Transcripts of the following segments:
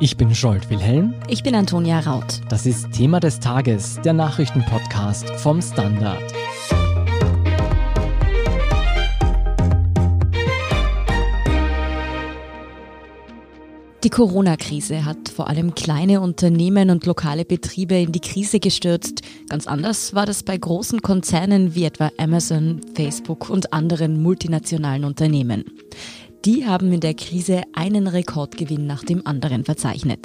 Ich bin Scholt Wilhelm. Ich bin Antonia Raut. Das ist Thema des Tages, der Nachrichtenpodcast vom Standard. Die Corona-Krise hat vor allem kleine Unternehmen und lokale Betriebe in die Krise gestürzt. Ganz anders war das bei großen Konzernen wie etwa Amazon, Facebook und anderen multinationalen Unternehmen. Die haben in der Krise einen Rekordgewinn nach dem anderen verzeichnet.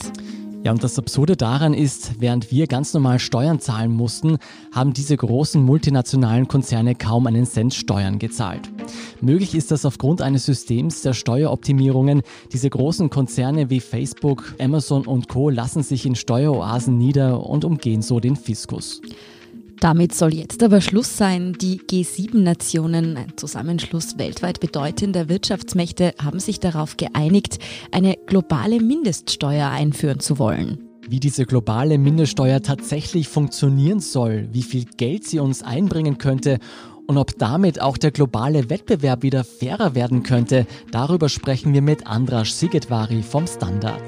Ja, und das Absurde daran ist, während wir ganz normal Steuern zahlen mussten, haben diese großen multinationalen Konzerne kaum einen Cent Steuern gezahlt. Möglich ist das aufgrund eines Systems der Steueroptimierungen. Diese großen Konzerne wie Facebook, Amazon und Co lassen sich in Steueroasen nieder und umgehen so den Fiskus. Damit soll jetzt aber Schluss sein. Die G7-Nationen, ein Zusammenschluss weltweit bedeutender Wirtschaftsmächte, haben sich darauf geeinigt, eine globale Mindeststeuer einführen zu wollen. Wie diese globale Mindeststeuer tatsächlich funktionieren soll, wie viel Geld sie uns einbringen könnte und ob damit auch der globale Wettbewerb wieder fairer werden könnte, darüber sprechen wir mit Andras Sigetvari vom Standard.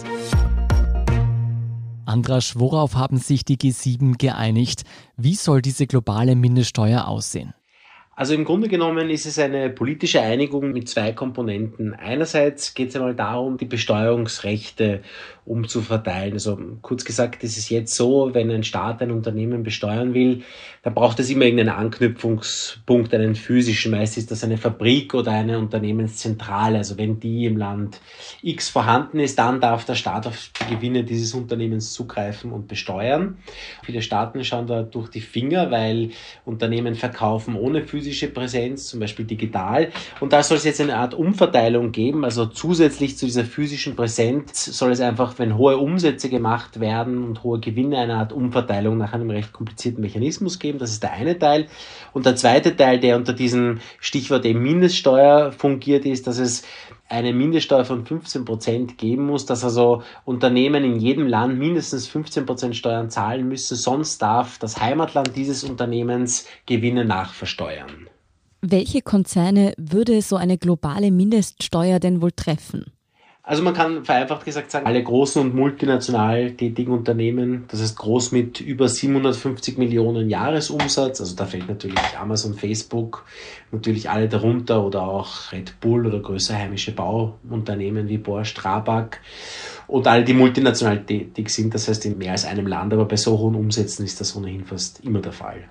Andrasch, worauf haben sich die G7 geeinigt? Wie soll diese globale Mindeststeuer aussehen? Also im Grunde genommen ist es eine politische Einigung mit zwei Komponenten. Einerseits geht es einmal darum, die Besteuerungsrechte umzuverteilen. Also kurz gesagt ist es jetzt so, wenn ein Staat ein Unternehmen besteuern will, dann braucht es immer irgendeinen Anknüpfungspunkt, einen physischen. Meist ist das eine Fabrik oder eine Unternehmenszentrale. Also wenn die im Land X vorhanden ist, dann darf der Staat auf die Gewinne dieses Unternehmens zugreifen und besteuern. Viele Staaten schauen da durch die Finger, weil Unternehmen verkaufen ohne physische physische Präsenz, zum Beispiel digital. Und da soll es jetzt eine Art Umverteilung geben. Also zusätzlich zu dieser physischen Präsenz soll es einfach, wenn hohe Umsätze gemacht werden und hohe Gewinne, eine Art Umverteilung nach einem recht komplizierten Mechanismus geben. Das ist der eine Teil. Und der zweite Teil, der unter diesem Stichwort eben Mindeststeuer fungiert, ist, dass es eine Mindeststeuer von 15 Prozent geben muss, dass also Unternehmen in jedem Land mindestens 15 Prozent Steuern zahlen müssen, sonst darf das Heimatland dieses Unternehmens Gewinne nachversteuern. Welche Konzerne würde so eine globale Mindeststeuer denn wohl treffen? Also man kann vereinfacht gesagt sagen, alle großen und multinational tätigen Unternehmen, das heißt groß mit über 750 Millionen Jahresumsatz, also da fällt natürlich Amazon, Facebook, natürlich alle darunter oder auch Red Bull oder größere heimische Bauunternehmen wie Bohr, Strabag und alle, die multinational tätig sind, das heißt in mehr als einem Land, aber bei so hohen Umsätzen ist das ohnehin fast immer der Fall.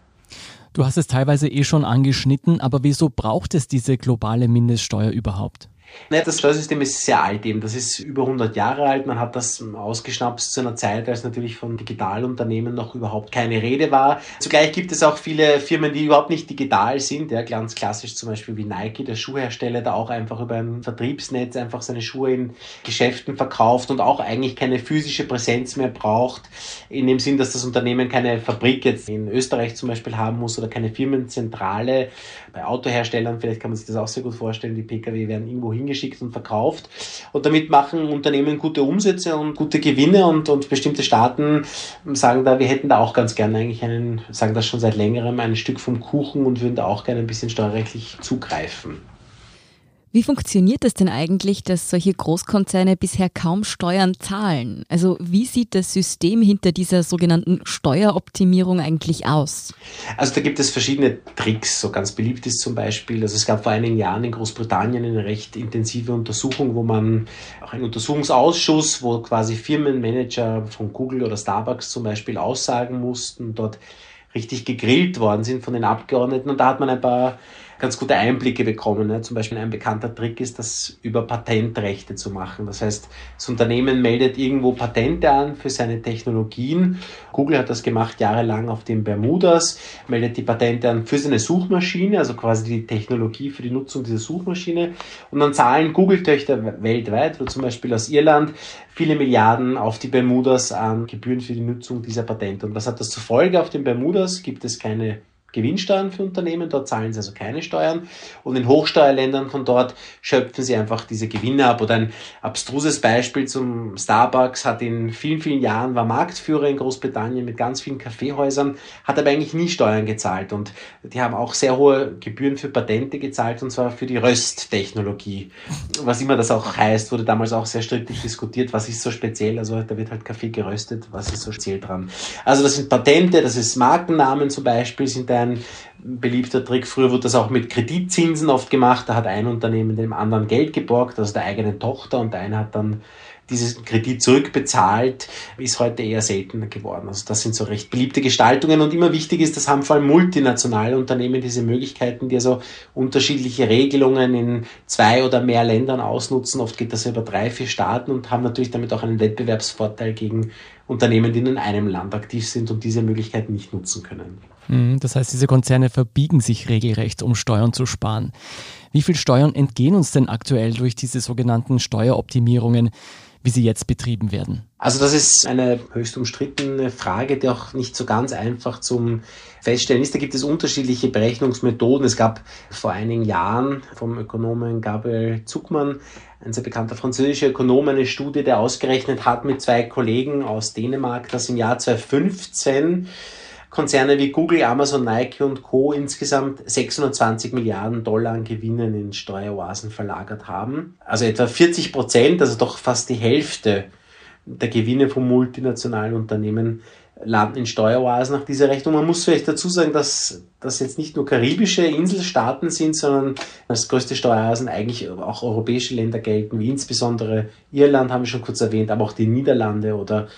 Du hast es teilweise eh schon angeschnitten, aber wieso braucht es diese globale Mindeststeuer überhaupt? Das Steuersystem ist sehr alt eben. Das ist über 100 Jahre alt. Man hat das ausgeschnappt zu einer Zeit, als natürlich von Digitalunternehmen noch überhaupt keine Rede war. Zugleich gibt es auch viele Firmen, die überhaupt nicht digital sind. Ja, ganz klassisch zum Beispiel wie Nike, der Schuhhersteller, der auch einfach über ein Vertriebsnetz einfach seine Schuhe in Geschäften verkauft und auch eigentlich keine physische Präsenz mehr braucht. In dem Sinn, dass das Unternehmen keine Fabrik jetzt in Österreich zum Beispiel haben muss oder keine Firmenzentrale. Bei Autoherstellern, vielleicht kann man sich das auch sehr gut vorstellen, die Pkw werden irgendwo hin hingeschickt und verkauft. Und damit machen Unternehmen gute Umsätze und gute Gewinne und, und bestimmte Staaten sagen da, wir hätten da auch ganz gerne eigentlich einen, sagen das schon seit längerem, ein Stück vom Kuchen und würden da auch gerne ein bisschen steuerrechtlich zugreifen. Wie funktioniert es denn eigentlich, dass solche Großkonzerne bisher kaum Steuern zahlen? Also wie sieht das System hinter dieser sogenannten Steueroptimierung eigentlich aus? Also da gibt es verschiedene Tricks. So ganz beliebt ist zum Beispiel, also es gab vor einigen Jahren in Großbritannien eine recht intensive Untersuchung, wo man auch einen Untersuchungsausschuss, wo quasi Firmenmanager von Google oder Starbucks zum Beispiel aussagen mussten, dort richtig gegrillt worden sind von den Abgeordneten und da hat man ein paar ganz gute Einblicke bekommen. Ne? Zum Beispiel ein bekannter Trick ist, das über Patentrechte zu machen. Das heißt, das Unternehmen meldet irgendwo Patente an für seine Technologien. Google hat das gemacht jahrelang auf den Bermudas, meldet die Patente an für seine Suchmaschine, also quasi die Technologie für die Nutzung dieser Suchmaschine. Und dann zahlen Google-Töchter weltweit, oder zum Beispiel aus Irland, viele Milliarden auf die Bermudas an Gebühren für die Nutzung dieser Patente. Und was hat das zur Folge? Auf den Bermudas gibt es keine Gewinnsteuern für Unternehmen, dort zahlen sie also keine Steuern. Und in Hochsteuerländern von dort schöpfen sie einfach diese Gewinne ab. Oder ein abstruses Beispiel zum Starbucks hat in vielen, vielen Jahren, war Marktführer in Großbritannien mit ganz vielen Kaffeehäusern, hat aber eigentlich nie Steuern gezahlt. Und die haben auch sehr hohe Gebühren für Patente gezahlt, und zwar für die Rösttechnologie. Was immer das auch heißt, wurde damals auch sehr strittig diskutiert, was ist so speziell. Also da wird halt Kaffee geröstet, was ist so speziell dran. Also das sind Patente, das ist Markennamen zum Beispiel, sind ein beliebter Trick. Früher wurde das auch mit Kreditzinsen oft gemacht. Da hat ein Unternehmen dem anderen Geld geborgt, also der eigenen Tochter, und der eine hat dann diesen Kredit zurückbezahlt, ist heute eher seltener geworden. Also das sind so recht beliebte Gestaltungen und immer wichtig ist, das haben vor allem multinationale Unternehmen diese Möglichkeiten, die also unterschiedliche Regelungen in zwei oder mehr Ländern ausnutzen. Oft geht das über drei, vier Staaten und haben natürlich damit auch einen Wettbewerbsvorteil gegen Unternehmen, die in einem Land aktiv sind und diese Möglichkeiten nicht nutzen können. Mhm, das heißt, diese Konzerne verbiegen sich regelrecht, um Steuern zu sparen. Wie viel Steuern entgehen uns denn aktuell durch diese sogenannten Steueroptimierungen? wie sie jetzt betrieben werden? Also das ist eine höchst umstrittene Frage, die auch nicht so ganz einfach zum Feststellen ist. Da gibt es unterschiedliche Berechnungsmethoden. Es gab vor einigen Jahren vom Ökonomen Gabriel Zuckmann, ein sehr bekannter französischer Ökonom, eine Studie, der ausgerechnet hat mit zwei Kollegen aus Dänemark, dass im Jahr 2015 Konzerne wie Google, Amazon, Nike und Co. insgesamt 620 Milliarden Dollar an Gewinnen in Steueroasen verlagert haben. Also etwa 40 Prozent, also doch fast die Hälfte der Gewinne von multinationalen Unternehmen landen in Steueroasen nach dieser Rechnung. Man muss vielleicht dazu sagen, dass das jetzt nicht nur karibische Inselstaaten sind, sondern als größte Steueroasen eigentlich auch europäische Länder gelten, wie insbesondere Irland, haben wir schon kurz erwähnt, aber auch die Niederlande oder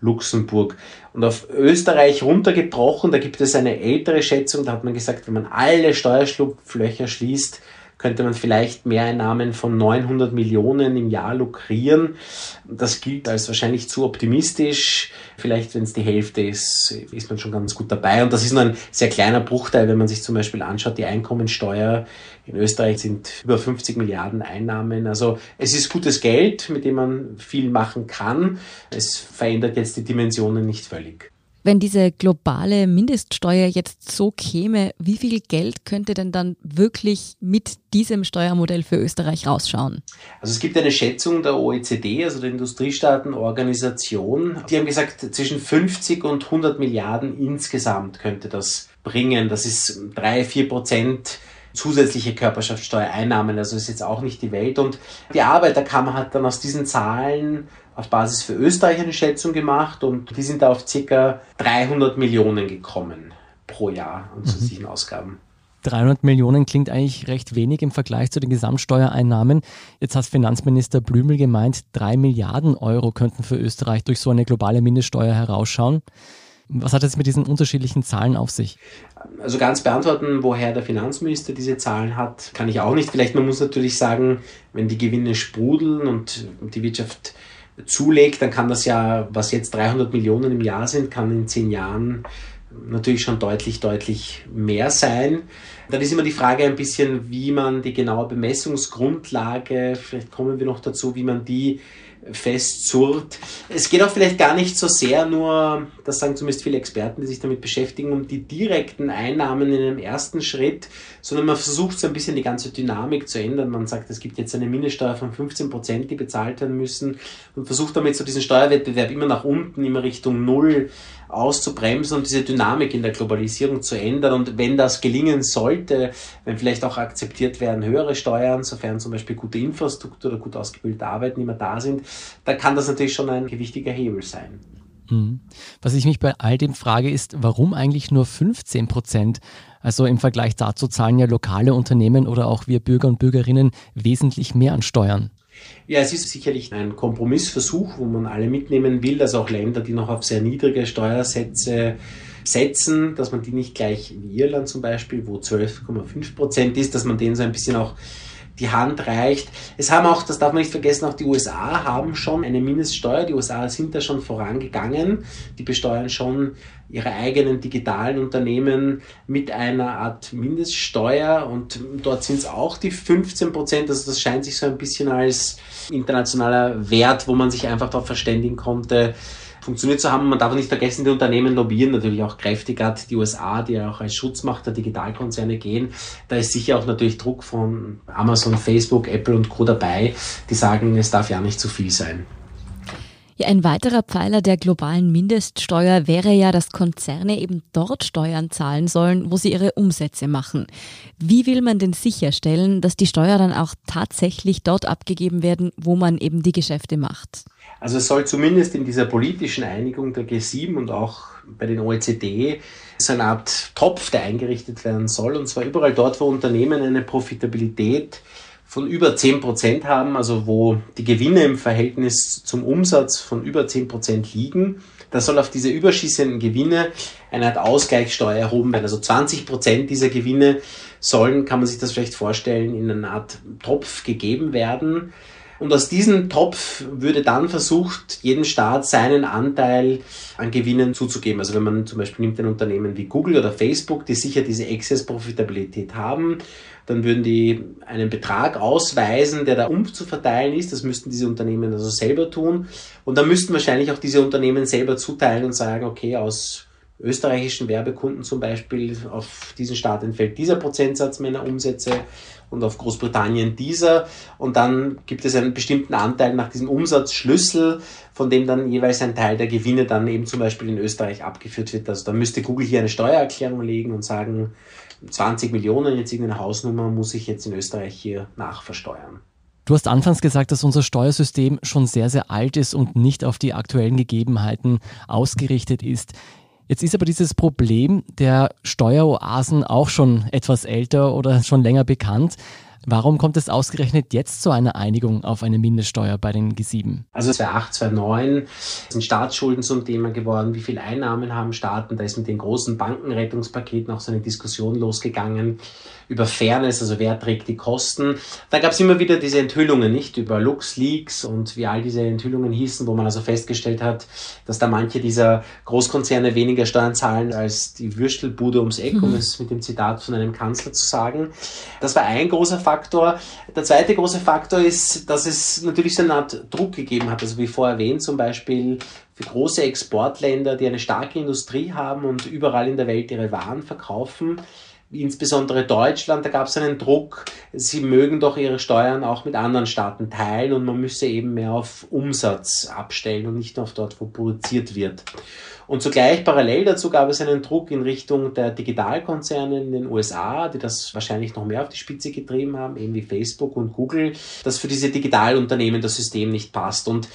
Luxemburg. Und auf Österreich runtergebrochen, da gibt es eine ältere Schätzung, da hat man gesagt, wenn man alle Steuerschlupflöcher schließt, könnte man vielleicht Mehreinnahmen von 900 Millionen im Jahr lukrieren. Das gilt als wahrscheinlich zu optimistisch. Vielleicht, wenn es die Hälfte ist, ist man schon ganz gut dabei. Und das ist nur ein sehr kleiner Bruchteil, wenn man sich zum Beispiel anschaut, die Einkommensteuer in Österreich sind über 50 Milliarden Einnahmen. Also es ist gutes Geld, mit dem man viel machen kann. Es verändert jetzt die Dimensionen nicht völlig. Wenn diese globale Mindeststeuer jetzt so käme, wie viel Geld könnte denn dann wirklich mit diesem Steuermodell für Österreich rausschauen? Also es gibt eine Schätzung der OECD, also der Industriestaatenorganisation. Die haben gesagt, zwischen 50 und 100 Milliarden insgesamt könnte das bringen. Das ist drei, vier Prozent zusätzliche Körperschaftssteuereinnahmen. Also ist jetzt auch nicht die Welt. Und die Arbeiterkammer hat dann aus diesen Zahlen auf Basis für Österreich eine Schätzung gemacht und die sind da auf ca. 300 Millionen gekommen pro Jahr an zusätzlichen mhm. Ausgaben. 300 Millionen klingt eigentlich recht wenig im Vergleich zu den Gesamtsteuereinnahmen. Jetzt hat Finanzminister Blümel gemeint, drei Milliarden Euro könnten für Österreich durch so eine globale Mindeststeuer herausschauen. Was hat es mit diesen unterschiedlichen Zahlen auf sich? Also ganz beantworten, woher der Finanzminister diese Zahlen hat, kann ich auch nicht. Vielleicht man muss natürlich sagen, wenn die Gewinne sprudeln und die Wirtschaft zulegt, dann kann das ja, was jetzt 300 Millionen im Jahr sind, kann in zehn Jahren natürlich schon deutlich, deutlich mehr sein. Dann ist immer die Frage ein bisschen, wie man die genaue Bemessungsgrundlage, vielleicht kommen wir noch dazu, wie man die festzurrt. Es geht auch vielleicht gar nicht so sehr nur, das sagen zumindest viele Experten, die sich damit beschäftigen, um die direkten Einnahmen in einem ersten Schritt, sondern man versucht so ein bisschen die ganze Dynamik zu ändern. Man sagt, es gibt jetzt eine Mindeststeuer von 15 Prozent, die bezahlt werden müssen und versucht damit so diesen Steuerwettbewerb immer nach unten, immer Richtung Null auszubremsen und diese Dynamik in der Globalisierung zu ändern. Und wenn das gelingen sollte, wenn vielleicht auch akzeptiert werden höhere Steuern, sofern zum Beispiel gute Infrastruktur oder gut ausgebildete Arbeitnehmer da sind, dann kann das natürlich schon ein gewichtiger Hebel sein. Mhm. Was ich mich bei all dem frage, ist, warum eigentlich nur 15 Prozent? Also im Vergleich dazu zahlen ja lokale Unternehmen oder auch wir Bürger und Bürgerinnen wesentlich mehr an Steuern. Ja, es ist sicherlich ein Kompromissversuch, wo man alle mitnehmen will, dass auch Länder, die noch auf sehr niedrige Steuersätze setzen, dass man die nicht gleich wie Irland zum Beispiel, wo 12,5 Prozent ist, dass man denen so ein bisschen auch die Hand reicht. Es haben auch, das darf man nicht vergessen, auch die USA haben schon eine Mindeststeuer. Die USA sind da schon vorangegangen. Die besteuern schon ihre eigenen digitalen Unternehmen mit einer Art Mindeststeuer und dort sind es auch die 15 Prozent. Also das scheint sich so ein bisschen als internationaler Wert, wo man sich einfach darauf verständigen konnte, funktioniert zu haben. Man darf nicht vergessen, die Unternehmen lobbyieren natürlich auch kräftig, gerade die USA, die ja auch als Schutzmacht der Digitalkonzerne gehen. Da ist sicher auch natürlich Druck von Amazon, Facebook, Apple und Co. dabei, die sagen, es darf ja nicht zu viel sein. Ja, ein weiterer Pfeiler der globalen Mindeststeuer wäre ja, dass Konzerne eben dort Steuern zahlen sollen, wo sie ihre Umsätze machen. Wie will man denn sicherstellen, dass die Steuer dann auch tatsächlich dort abgegeben werden, wo man eben die Geschäfte macht? Also es soll zumindest in dieser politischen Einigung der G7 und auch bei den OECD so eine Art Topf, der eingerichtet werden soll. Und zwar überall dort, wo Unternehmen eine Profitabilität von über 10% haben, also wo die Gewinne im Verhältnis zum Umsatz von über 10% liegen, da soll auf diese überschießenden Gewinne eine Art Ausgleichssteuer erhoben werden. Also 20% dieser Gewinne sollen, kann man sich das vielleicht vorstellen, in eine Art Topf gegeben werden. Und aus diesem Topf würde dann versucht, jeden Staat seinen Anteil an Gewinnen zuzugeben. Also wenn man zum Beispiel nimmt ein Unternehmen wie Google oder Facebook, die sicher diese Excess-Profitabilität haben, dann würden die einen Betrag ausweisen, der da umzuverteilen ist. Das müssten diese Unternehmen also selber tun. Und dann müssten wahrscheinlich auch diese Unternehmen selber zuteilen und sagen, okay, aus österreichischen Werbekunden zum Beispiel, auf diesen Staat entfällt dieser Prozentsatz meiner Umsätze und auf Großbritannien dieser. Und dann gibt es einen bestimmten Anteil nach diesem Umsatzschlüssel, von dem dann jeweils ein Teil der Gewinne dann eben zum Beispiel in Österreich abgeführt wird. Also da müsste Google hier eine Steuererklärung legen und sagen, 20 Millionen, jetzt irgendeine Hausnummer, muss ich jetzt in Österreich hier nachversteuern. Du hast anfangs gesagt, dass unser Steuersystem schon sehr, sehr alt ist und nicht auf die aktuellen Gegebenheiten ausgerichtet ist. Jetzt ist aber dieses Problem der Steueroasen auch schon etwas älter oder schon länger bekannt. Warum kommt es ausgerechnet jetzt zu einer Einigung auf eine Mindeststeuer bei den G7? Also 2008, 2009 sind Staatsschulden zum Thema geworden. Wie viele Einnahmen haben Staaten? Da ist mit den großen Bankenrettungspaketen auch so eine Diskussion losgegangen über Fairness, also wer trägt die Kosten. Da gab es immer wieder diese Enthüllungen, nicht über LuxLeaks und wie all diese Enthüllungen hießen, wo man also festgestellt hat, dass da manche dieser Großkonzerne weniger Steuern zahlen als die Würstelbude ums Eck, um mhm. es mit dem Zitat von einem Kanzler zu sagen. Das war ein großer Faktor. Der zweite große Faktor ist, dass es natürlich so eine Art Druck gegeben hat. Also wie vorher erwähnt, zum Beispiel für große Exportländer, die eine starke Industrie haben und überall in der Welt ihre Waren verkaufen, insbesondere Deutschland, da gab es einen Druck, sie mögen doch ihre Steuern auch mit anderen Staaten teilen und man müsse eben mehr auf Umsatz abstellen und nicht nur auf dort, wo produziert wird. Und zugleich parallel dazu gab es einen Druck in Richtung der Digitalkonzerne in den USA, die das wahrscheinlich noch mehr auf die Spitze getrieben haben, eben wie Facebook und Google, dass für diese Digitalunternehmen das System nicht passt. Und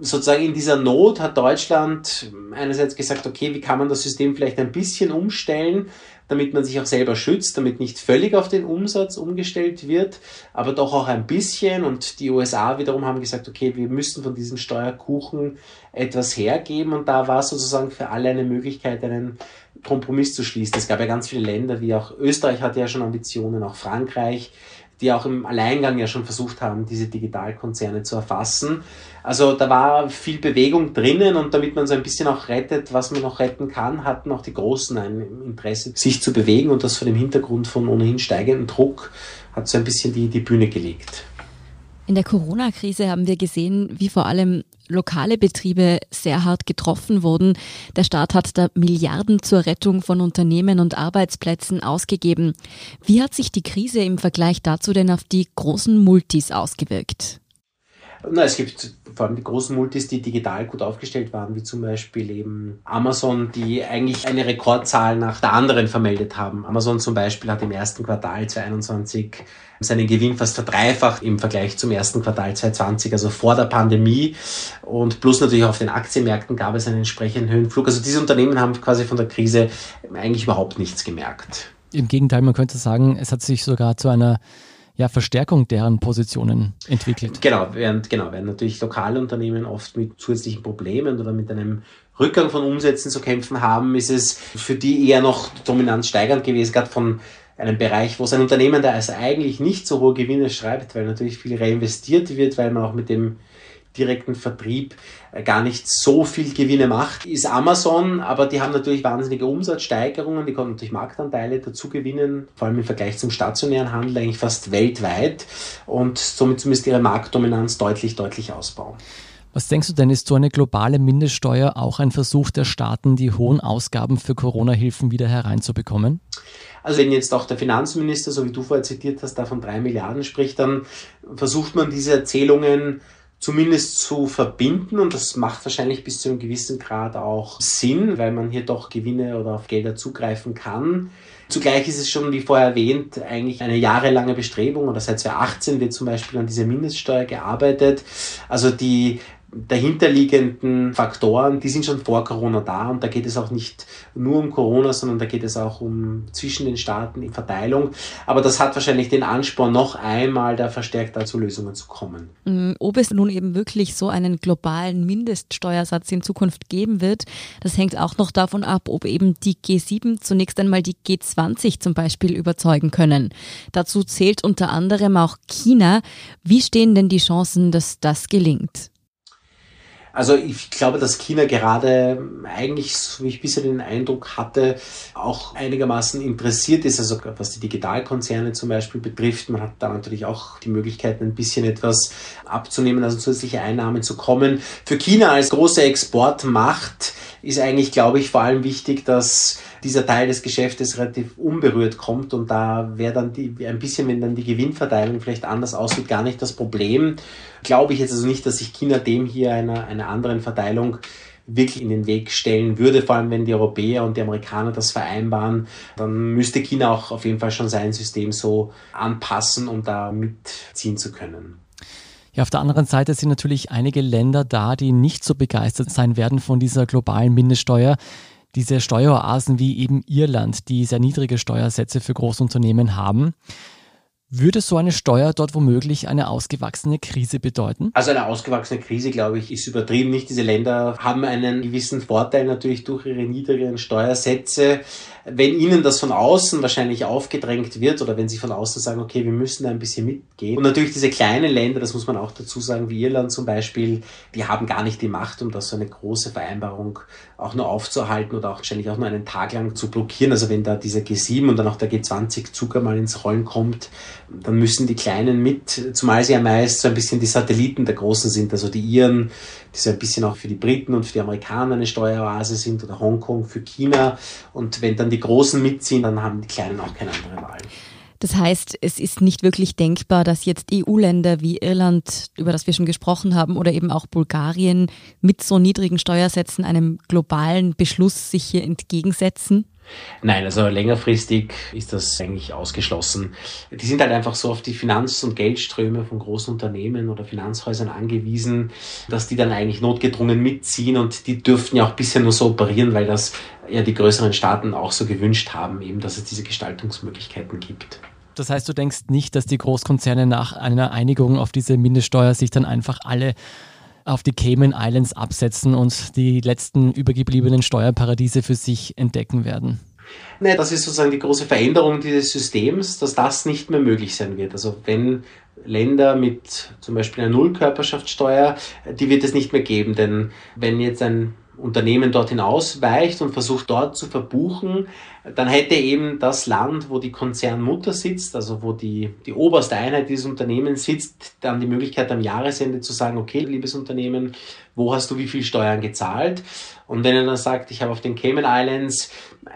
sozusagen in dieser Not hat Deutschland einerseits gesagt, okay, wie kann man das System vielleicht ein bisschen umstellen, damit man sich auch selber schützt, damit nicht völlig auf den Umsatz umgestellt wird, aber doch auch ein bisschen. Und die USA wiederum haben gesagt, okay, wir müssen von diesem Steuerkuchen etwas hergeben. Und da war sozusagen für alle eine Möglichkeit, einen Kompromiss zu schließen. Es gab ja ganz viele Länder, wie auch Österreich hatte ja schon Ambitionen, auch Frankreich, die auch im Alleingang ja schon versucht haben, diese Digitalkonzerne zu erfassen. Also da war viel Bewegung drinnen und damit man so ein bisschen auch rettet, was man noch retten kann, hatten auch die Großen ein Interesse, sich zu bewegen und das vor dem Hintergrund von ohnehin steigendem Druck hat so ein bisschen die, die Bühne gelegt. In der Corona-Krise haben wir gesehen, wie vor allem lokale Betriebe sehr hart getroffen wurden. Der Staat hat da Milliarden zur Rettung von Unternehmen und Arbeitsplätzen ausgegeben. Wie hat sich die Krise im Vergleich dazu denn auf die großen Multis ausgewirkt? Na, es gibt vor allem die großen Multis, die digital gut aufgestellt waren, wie zum Beispiel eben Amazon, die eigentlich eine Rekordzahl nach der anderen vermeldet haben. Amazon zum Beispiel hat im ersten Quartal 2021 seinen Gewinn fast verdreifacht im Vergleich zum ersten Quartal 2020, also vor der Pandemie. Und plus natürlich auf den Aktienmärkten gab es einen entsprechenden Höhenflug. Also diese Unternehmen haben quasi von der Krise eigentlich überhaupt nichts gemerkt. Im Gegenteil, man könnte sagen, es hat sich sogar zu einer ja, Verstärkung deren Positionen entwickelt. Genau, während, genau, während natürlich lokale Unternehmen oft mit zusätzlichen Problemen oder mit einem Rückgang von Umsätzen zu kämpfen haben, ist es für die eher noch dominant steigernd gewesen, gerade von einem Bereich, wo es ein Unternehmen, der also eigentlich nicht so hohe Gewinne schreibt, weil natürlich viel reinvestiert wird, weil man auch mit dem direkten Vertrieb äh, gar nicht so viel Gewinne macht, ist Amazon, aber die haben natürlich wahnsinnige Umsatzsteigerungen, die konnten natürlich Marktanteile dazu gewinnen, vor allem im Vergleich zum stationären Handel eigentlich fast weltweit und somit zumindest ihre Marktdominanz deutlich, deutlich ausbauen. Was denkst du denn, ist so eine globale Mindeststeuer auch ein Versuch der Staaten, die hohen Ausgaben für Corona-Hilfen wieder hereinzubekommen? Also wenn jetzt auch der Finanzminister, so wie du vorher zitiert hast, da von drei Milliarden spricht, dann versucht man diese Erzählungen zumindest zu verbinden und das macht wahrscheinlich bis zu einem gewissen Grad auch Sinn, weil man hier doch Gewinne oder auf Gelder zugreifen kann. Zugleich ist es schon, wie vorher erwähnt, eigentlich eine jahrelange Bestrebung oder seit 2018 wird zum Beispiel an dieser Mindeststeuer gearbeitet. Also die dahinterliegenden Faktoren, die sind schon vor Corona da und da geht es auch nicht nur um Corona, sondern da geht es auch um zwischen den Staaten die Verteilung. Aber das hat wahrscheinlich den Ansporn, noch einmal da verstärkt zu Lösungen zu kommen. Mm, ob es nun eben wirklich so einen globalen Mindeststeuersatz in Zukunft geben wird, das hängt auch noch davon ab, ob eben die G7 zunächst einmal die G20 zum Beispiel überzeugen können. Dazu zählt unter anderem auch China. Wie stehen denn die Chancen, dass das gelingt? Also ich glaube, dass China gerade eigentlich, so wie ich bisher den Eindruck hatte, auch einigermaßen interessiert ist, also was die Digitalkonzerne zum Beispiel betrifft. Man hat da natürlich auch die Möglichkeit, ein bisschen etwas abzunehmen, also zusätzliche Einnahmen zu kommen. Für China als große Exportmacht ist eigentlich, glaube ich, vor allem wichtig, dass dieser Teil des Geschäftes relativ unberührt kommt und da wäre dann die, ein bisschen, wenn dann die Gewinnverteilung vielleicht anders aussieht, gar nicht das Problem. Glaube ich jetzt also nicht, dass sich China dem hier einer, einer anderen Verteilung wirklich in den Weg stellen würde, vor allem wenn die Europäer und die Amerikaner das vereinbaren, dann müsste China auch auf jeden Fall schon sein System so anpassen, um da mitziehen zu können. Ja, auf der anderen Seite sind natürlich einige Länder da, die nicht so begeistert sein werden von dieser globalen Mindeststeuer. Diese Steueroasen wie eben Irland, die sehr niedrige Steuersätze für Großunternehmen haben. Würde so eine Steuer dort womöglich eine ausgewachsene Krise bedeuten? Also eine ausgewachsene Krise, glaube ich, ist übertrieben. Nicht diese Länder haben einen gewissen Vorteil natürlich durch ihre niedrigen Steuersätze. Wenn ihnen das von außen wahrscheinlich aufgedrängt wird oder wenn sie von außen sagen, okay, wir müssen da ein bisschen mitgehen. Und natürlich diese kleinen Länder, das muss man auch dazu sagen, wie Irland zum Beispiel, die haben gar nicht die Macht, um das so eine große Vereinbarung auch nur aufzuhalten oder auch wahrscheinlich auch nur einen Tag lang zu blockieren. Also wenn da dieser G7 und dann auch der G20-Zug einmal ins Rollen kommt, dann müssen die Kleinen mit, zumal sie ja meist so ein bisschen die Satelliten der Großen sind, also die Iren, die so ein bisschen auch für die Briten und für die Amerikaner eine Steueroase sind oder Hongkong für China. Und wenn dann die Großen mitziehen, dann haben die Kleinen auch keine andere Wahl. Das heißt, es ist nicht wirklich denkbar, dass jetzt EU-Länder wie Irland, über das wir schon gesprochen haben, oder eben auch Bulgarien mit so niedrigen Steuersätzen einem globalen Beschluss sich hier entgegensetzen? Nein, also längerfristig ist das eigentlich ausgeschlossen. Die sind halt einfach so auf die Finanz- und Geldströme von großen Unternehmen oder Finanzhäusern angewiesen, dass die dann eigentlich notgedrungen mitziehen und die dürften ja auch bisher nur so operieren, weil das ja die größeren Staaten auch so gewünscht haben, eben, dass es diese Gestaltungsmöglichkeiten gibt. Das heißt, du denkst nicht, dass die Großkonzerne nach einer Einigung auf diese Mindeststeuer sich dann einfach alle auf die Cayman Islands absetzen und die letzten übergebliebenen Steuerparadiese für sich entdecken werden. Nein, das ist sozusagen die große Veränderung dieses Systems, dass das nicht mehr möglich sein wird. Also wenn Länder mit zum Beispiel einer Nullkörperschaftssteuer, die wird es nicht mehr geben, denn wenn jetzt ein Unternehmen dorthin ausweicht und versucht dort zu verbuchen, dann hätte eben das Land, wo die Konzernmutter sitzt, also wo die, die oberste Einheit dieses Unternehmens sitzt, dann die Möglichkeit am Jahresende zu sagen, okay, liebes Unternehmen, wo hast du wie viel Steuern gezahlt? Und wenn er dann sagt, ich habe auf den Cayman Islands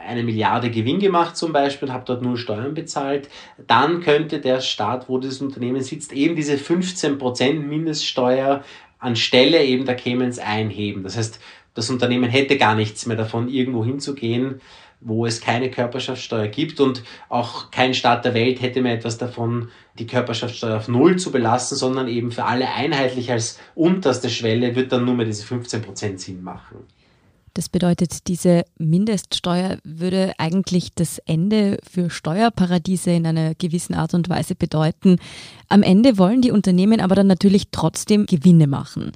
eine Milliarde Gewinn gemacht zum Beispiel und habe dort null Steuern bezahlt, dann könnte der Staat, wo dieses Unternehmen sitzt, eben diese 15% Mindeststeuer anstelle eben der Caymans einheben. Das heißt, das Unternehmen hätte gar nichts mehr davon, irgendwo hinzugehen, wo es keine Körperschaftssteuer gibt und auch kein Staat der Welt hätte mehr etwas davon, die Körperschaftssteuer auf Null zu belassen, sondern eben für alle einheitlich als unterste Schwelle wird dann nur mehr diese 15% Sinn machen. Das bedeutet, diese Mindeststeuer würde eigentlich das Ende für Steuerparadiese in einer gewissen Art und Weise bedeuten. Am Ende wollen die Unternehmen aber dann natürlich trotzdem Gewinne machen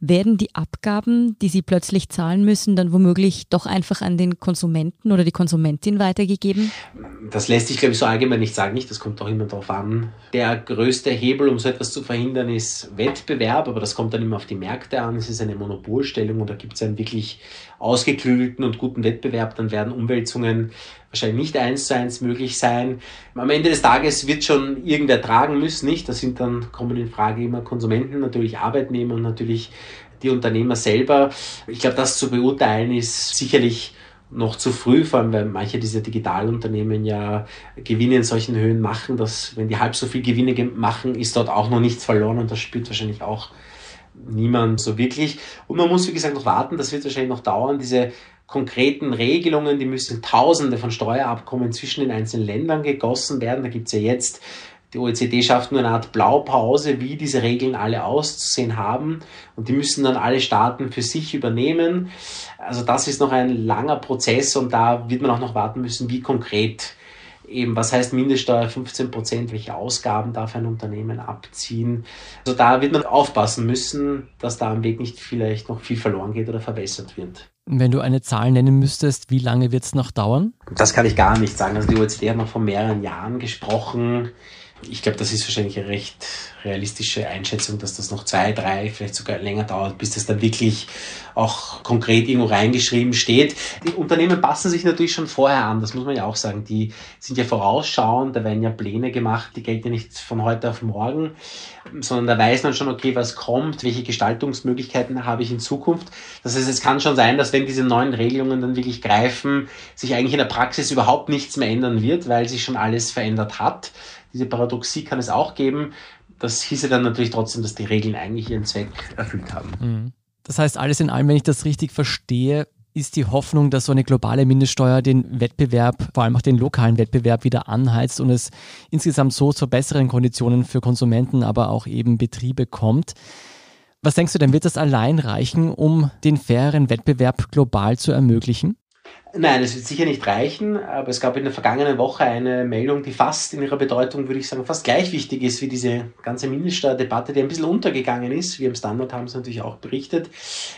werden die Abgaben, die sie plötzlich zahlen müssen, dann womöglich doch einfach an den Konsumenten oder die Konsumentin weitergegeben? Das lässt sich, glaube ich, so allgemein nicht sagen. Das kommt auch immer darauf an. Der größte Hebel, um so etwas zu verhindern, ist Wettbewerb, aber das kommt dann immer auf die Märkte an. Es ist eine Monopolstellung und da gibt es einen wirklich ausgeklügelten und guten Wettbewerb. Dann werden Umwälzungen wahrscheinlich nicht eins zu eins möglich sein. Am Ende des Tages wird schon irgendwer tragen müssen, nicht? Da sind dann, kommen in Frage immer Konsumenten, natürlich Arbeitnehmer und natürlich die Unternehmer selber. Ich glaube, das zu beurteilen ist sicherlich noch zu früh, vor allem weil manche dieser Digitalunternehmen ja Gewinne in solchen Höhen machen, dass wenn die halb so viel Gewinne machen, ist dort auch noch nichts verloren und das spürt wahrscheinlich auch niemand so wirklich. Und man muss, wie gesagt, noch warten, das wird wahrscheinlich noch dauern, diese konkreten Regelungen, die müssen tausende von Steuerabkommen zwischen den einzelnen Ländern gegossen werden. Da gibt es ja jetzt, die OECD schafft nur eine Art Blaupause, wie diese Regeln alle auszusehen haben. Und die müssen dann alle Staaten für sich übernehmen. Also das ist noch ein langer Prozess und da wird man auch noch warten müssen, wie konkret eben, was heißt Mindeststeuer 15 Prozent, welche Ausgaben darf ein Unternehmen abziehen. Also da wird man aufpassen müssen, dass da am Weg nicht vielleicht noch viel verloren geht oder verbessert wird. Wenn du eine Zahl nennen müsstest, wie lange wird es noch dauern? Das kann ich gar nicht sagen. Also die OECD hat noch vor mehreren Jahren gesprochen. Ich glaube, das ist wahrscheinlich eine recht realistische Einschätzung, dass das noch zwei, drei, vielleicht sogar länger dauert, bis das dann wirklich auch konkret irgendwo reingeschrieben steht. Die Unternehmen passen sich natürlich schon vorher an, das muss man ja auch sagen. Die sind ja vorausschauend, da werden ja Pläne gemacht, die gelten ja nicht von heute auf morgen, sondern da weiß man schon, okay, was kommt, welche Gestaltungsmöglichkeiten habe ich in Zukunft. Das heißt, es kann schon sein, dass wenn diese neuen Regelungen dann wirklich greifen, sich eigentlich in der Praxis überhaupt nichts mehr ändern wird, weil sich schon alles verändert hat. Diese Paradoxie kann es auch geben. Das hieße dann natürlich trotzdem, dass die Regeln eigentlich ihren Zweck erfüllt haben. Mhm. Das heißt, alles in allem, wenn ich das richtig verstehe, ist die Hoffnung, dass so eine globale Mindeststeuer den Wettbewerb, vor allem auch den lokalen Wettbewerb wieder anheizt und es insgesamt so zu besseren Konditionen für Konsumenten, aber auch eben Betriebe kommt. Was denkst du denn, wird das allein reichen, um den faireren Wettbewerb global zu ermöglichen? Nein, es wird sicher nicht reichen, aber es gab in der vergangenen Woche eine Meldung, die fast in ihrer Bedeutung, würde ich sagen, fast gleich wichtig ist wie diese ganze Mindeststeuerdebatte, die ein bisschen untergegangen ist. Wir im Standard haben es natürlich auch berichtet.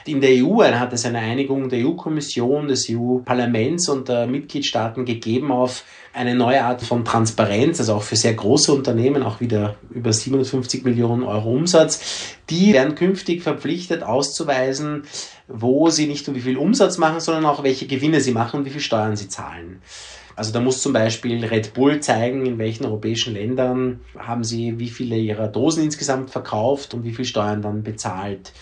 In der EU hat es eine Einigung der EU-Kommission, des EU-Parlaments und der Mitgliedstaaten gegeben auf eine neue Art von Transparenz, also auch für sehr große Unternehmen, auch wieder über 750 Millionen Euro Umsatz. Die werden künftig verpflichtet auszuweisen, wo sie nicht nur wie viel Umsatz machen, sondern auch welche Gewinne sie machen und wie viel Steuern sie zahlen. Also da muss zum Beispiel Red Bull zeigen, in welchen europäischen Ländern haben sie wie viele ihrer Dosen insgesamt verkauft und wie viel Steuern dann bezahlt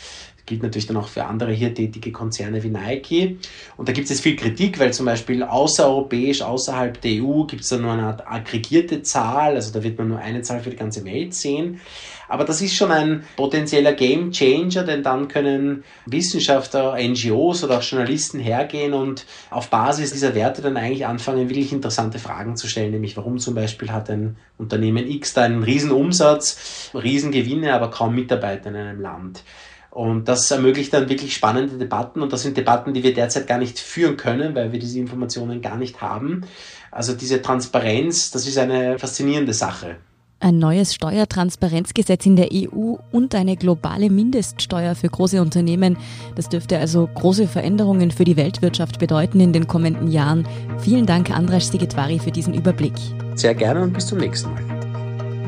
gilt natürlich dann auch für andere hier tätige Konzerne wie Nike. Und da gibt es viel Kritik, weil zum Beispiel außereuropäisch, außerhalb der EU gibt es da nur eine Art aggregierte Zahl, also da wird man nur eine Zahl für die ganze Welt sehen. Aber das ist schon ein potenzieller Game Changer, denn dann können Wissenschaftler, NGOs oder auch Journalisten hergehen und auf Basis dieser Werte dann eigentlich anfangen, wirklich interessante Fragen zu stellen, nämlich warum zum Beispiel hat ein Unternehmen X da einen riesen Umsatz, Riesengewinne, aber kaum Mitarbeiter in einem Land. Und das ermöglicht dann wirklich spannende Debatten und das sind Debatten, die wir derzeit gar nicht führen können, weil wir diese Informationen gar nicht haben. Also diese Transparenz, das ist eine faszinierende Sache. Ein neues Steuertransparenzgesetz in der EU und eine globale Mindeststeuer für große Unternehmen. Das dürfte also große Veränderungen für die Weltwirtschaft bedeuten in den kommenden Jahren. Vielen Dank, Andras Sigetvari, für diesen Überblick. Sehr gerne und bis zum nächsten Mal.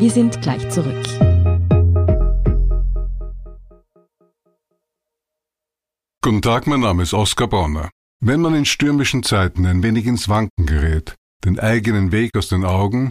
Wir sind gleich zurück. Guten Tag, mein Name ist Oskar Bonner. Wenn man in stürmischen Zeiten ein wenig ins Wanken gerät, den eigenen Weg aus den Augen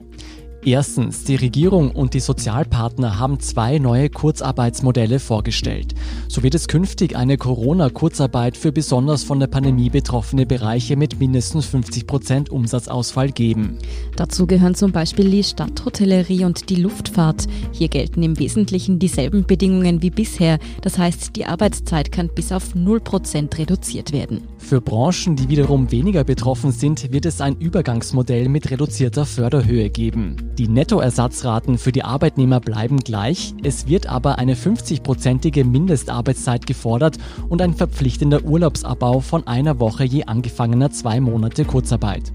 Erstens, die Regierung und die Sozialpartner haben zwei neue Kurzarbeitsmodelle vorgestellt. So wird es künftig eine Corona-Kurzarbeit für besonders von der Pandemie betroffene Bereiche mit mindestens 50 Prozent Umsatzausfall geben. Dazu gehören zum Beispiel die Stadthotellerie und die Luftfahrt. Hier gelten im Wesentlichen dieselben Bedingungen wie bisher. Das heißt, die Arbeitszeit kann bis auf 0 Prozent reduziert werden. Für Branchen, die wiederum weniger betroffen sind, wird es ein Übergangsmodell mit reduzierter Förderhöhe geben. Die Nettoersatzraten für die Arbeitnehmer bleiben gleich, es wird aber eine 50-prozentige Mindestarbeitszeit gefordert und ein verpflichtender Urlaubsabbau von einer Woche je angefangener zwei Monate Kurzarbeit.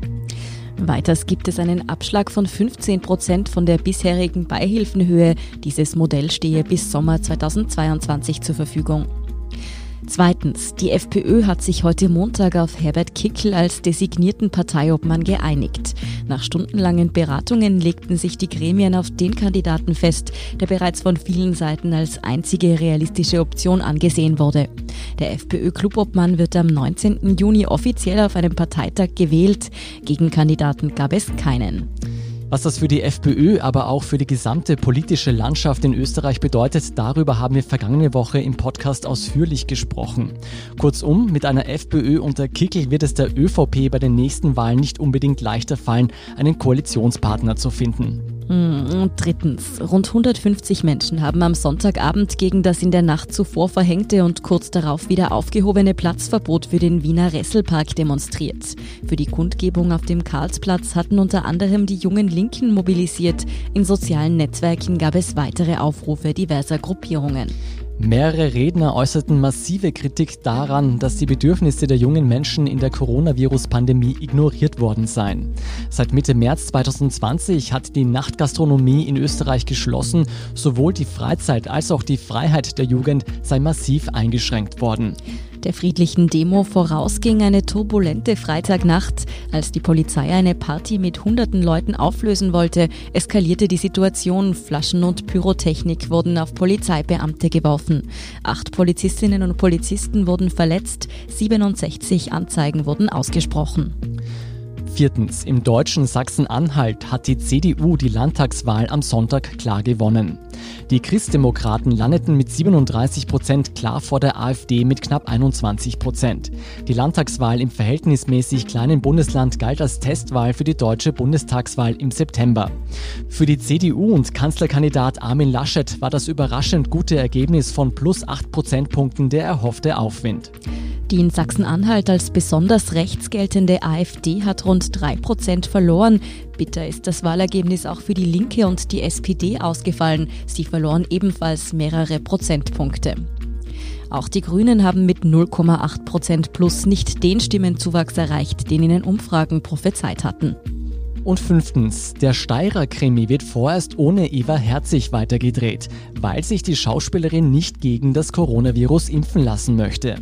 Weiters gibt es einen Abschlag von 15 Prozent von der bisherigen Beihilfenhöhe. Dieses Modell stehe bis Sommer 2022 zur Verfügung. Zweitens, die FPÖ hat sich heute Montag auf Herbert Kickl als designierten Parteiobmann geeinigt. Nach stundenlangen Beratungen legten sich die Gremien auf den Kandidaten fest, der bereits von vielen Seiten als einzige realistische Option angesehen wurde. Der FPÖ-Clubobmann wird am 19. Juni offiziell auf einem Parteitag gewählt. Gegenkandidaten gab es keinen. Was das für die FPÖ, aber auch für die gesamte politische Landschaft in Österreich bedeutet, darüber haben wir vergangene Woche im Podcast ausführlich gesprochen. Kurzum, mit einer FPÖ unter Kickel wird es der ÖVP bei den nächsten Wahlen nicht unbedingt leichter fallen, einen Koalitionspartner zu finden. Hm, und drittens, rund 150 Menschen haben am Sonntagabend gegen das in der Nacht zuvor verhängte und kurz darauf wieder aufgehobene Platzverbot für den Wiener Resselpark demonstriert. Für die Kundgebung auf dem Karlsplatz hatten unter anderem die jungen Linken mobilisiert. In sozialen Netzwerken gab es weitere Aufrufe diverser Gruppierungen. Mehrere Redner äußerten massive Kritik daran, dass die Bedürfnisse der jungen Menschen in der Coronavirus-Pandemie ignoriert worden seien. Seit Mitte März 2020 hat die Nachtgastronomie in Österreich geschlossen. Sowohl die Freizeit als auch die Freiheit der Jugend sei massiv eingeschränkt worden. Der friedlichen Demo vorausging eine turbulente Freitagnacht. Als die Polizei eine Party mit hunderten Leuten auflösen wollte, eskalierte die Situation. Flaschen und Pyrotechnik wurden auf Polizeibeamte geworfen. Acht Polizistinnen und Polizisten wurden verletzt, 67 Anzeigen wurden ausgesprochen. Viertens. Im deutschen Sachsen-Anhalt hat die CDU die Landtagswahl am Sonntag klar gewonnen. Die Christdemokraten landeten mit 37 Prozent klar vor der AfD mit knapp 21 Prozent. Die Landtagswahl im verhältnismäßig kleinen Bundesland galt als Testwahl für die deutsche Bundestagswahl im September. Für die CDU und Kanzlerkandidat Armin Laschet war das überraschend gute Ergebnis von plus 8 Prozentpunkten der erhoffte Aufwind. Die in Sachsen-Anhalt als besonders rechts geltende AfD hat rund 3% verloren. Bitter ist das Wahlergebnis auch für die Linke und die SPD ausgefallen. Sie verloren ebenfalls mehrere Prozentpunkte. Auch die Grünen haben mit 0,8% plus nicht den Stimmenzuwachs erreicht, den ihnen Umfragen prophezeit hatten. Und fünftens, der Steirer-Krimi wird vorerst ohne Eva Herzig weitergedreht, weil sich die Schauspielerin nicht gegen das Coronavirus impfen lassen möchte.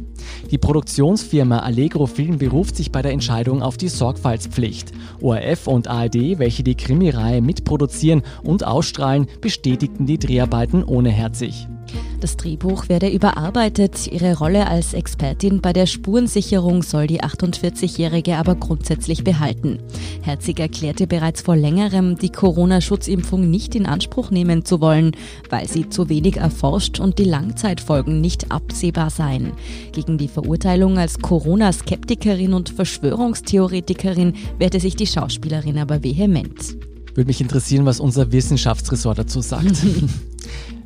Die Produktionsfirma Allegro Film beruft sich bei der Entscheidung auf die Sorgfaltspflicht. ORF und ARD, welche die Krimireihe mitproduzieren und ausstrahlen, bestätigten die Dreharbeiten ohne Herzig. Das Drehbuch werde überarbeitet. Ihre Rolle als Expertin bei der Spurensicherung soll die 48-Jährige aber grundsätzlich behalten. Herzig erklärte bereits vor längerem, die Corona-Schutzimpfung nicht in Anspruch nehmen zu wollen, weil sie zu wenig erforscht und die Langzeitfolgen nicht absehbar seien. Gegen die Verurteilung als Corona-Skeptikerin und Verschwörungstheoretikerin wehrte sich die Schauspielerin aber vehement. Würde mich interessieren, was unser Wissenschaftsressort dazu sagt.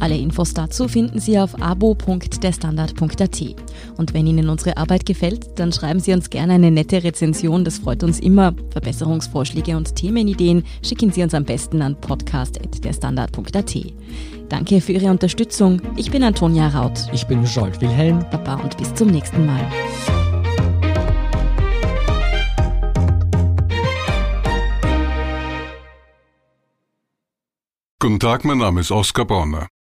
Alle Infos dazu finden Sie auf abo.derstandard.at. Und wenn Ihnen unsere Arbeit gefällt, dann schreiben Sie uns gerne eine nette Rezension, das freut uns immer. Verbesserungsvorschläge und Themenideen schicken Sie uns am besten an podcast.derstandard.at. Danke für Ihre Unterstützung. Ich bin Antonia Raut. Ich bin Jolt Wilhelm. Baba und bis zum nächsten Mal. Guten Tag, mein Name ist Oskar Bonner.